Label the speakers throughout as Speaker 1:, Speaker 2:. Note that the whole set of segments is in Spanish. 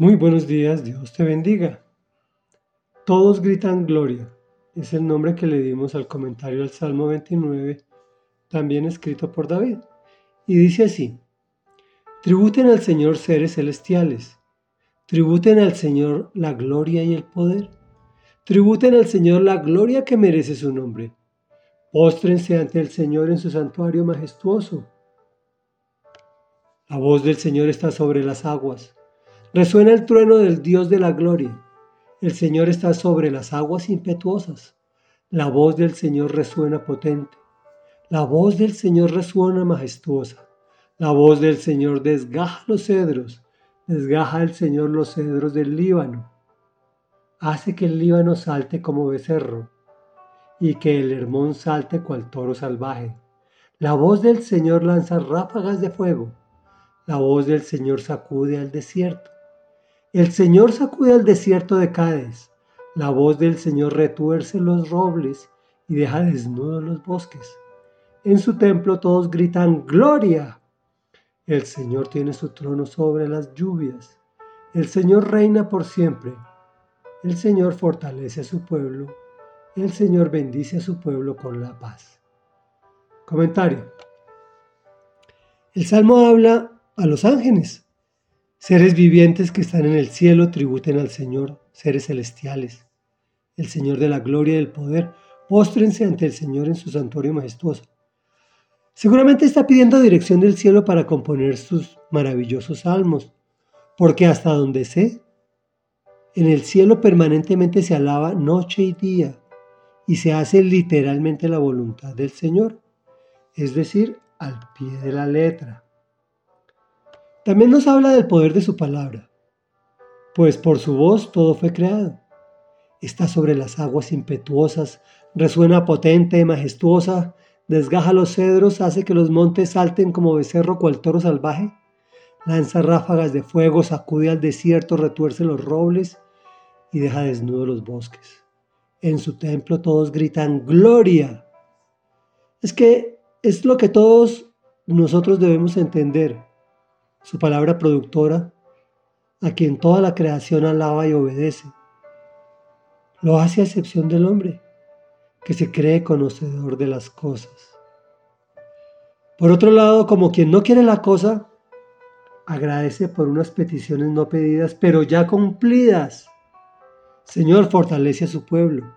Speaker 1: Muy buenos días, Dios te bendiga. Todos gritan gloria. Es el nombre que le dimos al comentario del Salmo 29, también escrito por David. Y dice así, tributen al Señor seres celestiales, tributen al Señor la gloria y el poder, tributen al Señor la gloria que merece su nombre, póstrense ante el Señor en su santuario majestuoso. La voz del Señor está sobre las aguas Resuena el trueno del Dios de la gloria. El Señor está sobre las aguas impetuosas. La voz del Señor resuena potente. La voz del Señor resuena majestuosa. La voz del Señor desgaja los cedros. Desgaja el Señor los cedros del Líbano. Hace que el Líbano salte como becerro y que el Hermón salte cual toro salvaje. La voz del Señor lanza ráfagas de fuego. La voz del Señor sacude al desierto. El Señor sacude al desierto de Cádiz, la voz del Señor retuerce los robles y deja desnudos los bosques. En su templo todos gritan Gloria. El Señor tiene su trono sobre las lluvias. El Señor reina por siempre. El Señor fortalece a su pueblo. El Señor bendice a su pueblo con la paz. Comentario. El Salmo habla a los ángeles Seres vivientes que están en el cielo tributen al Señor, seres celestiales. El Señor de la gloria y del poder, póstrense ante el Señor en su santuario majestuoso. Seguramente está pidiendo dirección del cielo para componer sus maravillosos salmos, porque hasta donde sé, en el cielo permanentemente se alaba noche y día y se hace literalmente la voluntad del Señor, es decir, al pie de la letra. También nos habla del poder de su palabra, pues por su voz todo fue creado. Está sobre las aguas impetuosas, resuena potente y majestuosa, desgaja los cedros, hace que los montes salten como becerro cual toro salvaje, lanza ráfagas de fuego, sacude al desierto, retuerce los robles y deja desnudos los bosques. En su templo todos gritan gloria. Es que es lo que todos nosotros debemos entender su palabra productora, a quien toda la creación alaba y obedece. Lo hace a excepción del hombre, que se cree conocedor de las cosas. Por otro lado, como quien no quiere la cosa, agradece por unas peticiones no pedidas, pero ya cumplidas. Señor, fortalece a su pueblo.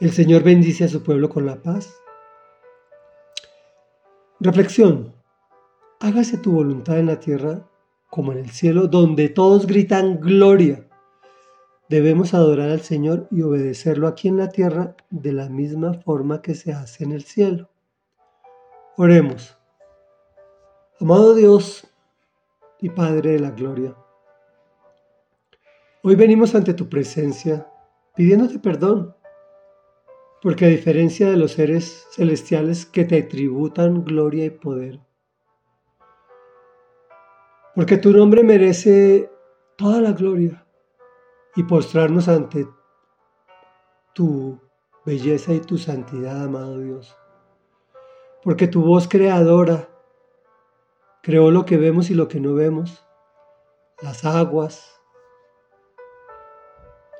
Speaker 1: El Señor bendice a su pueblo con la paz. Reflexión hágase tu voluntad en la tierra como en el cielo, donde todos gritan gloria. Debemos adorar al Señor y obedecerlo aquí en la tierra de la misma forma que se hace en el cielo. Oremos. Amado Dios y Padre de la Gloria, hoy venimos ante tu presencia pidiéndote perdón, porque a diferencia de los seres celestiales que te tributan gloria y poder, porque tu nombre merece toda la gloria y postrarnos ante tu belleza y tu santidad, amado Dios. Porque tu voz creadora creó lo que vemos y lo que no vemos, las aguas,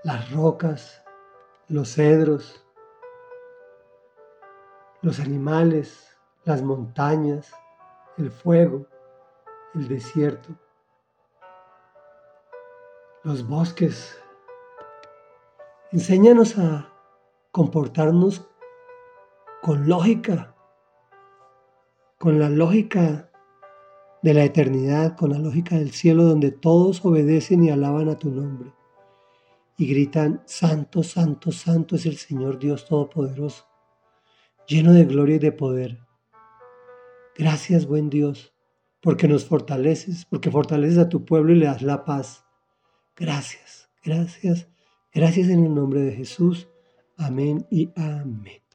Speaker 1: las rocas, los cedros, los animales, las montañas, el fuego el desierto, los bosques. Enséñanos a comportarnos con lógica, con la lógica de la eternidad, con la lógica del cielo, donde todos obedecen y alaban a tu nombre y gritan, Santo, Santo, Santo es el Señor Dios Todopoderoso, lleno de gloria y de poder. Gracias, buen Dios porque nos fortaleces, porque fortaleces a tu pueblo y le das la paz. Gracias, gracias, gracias en el nombre de Jesús. Amén y amén.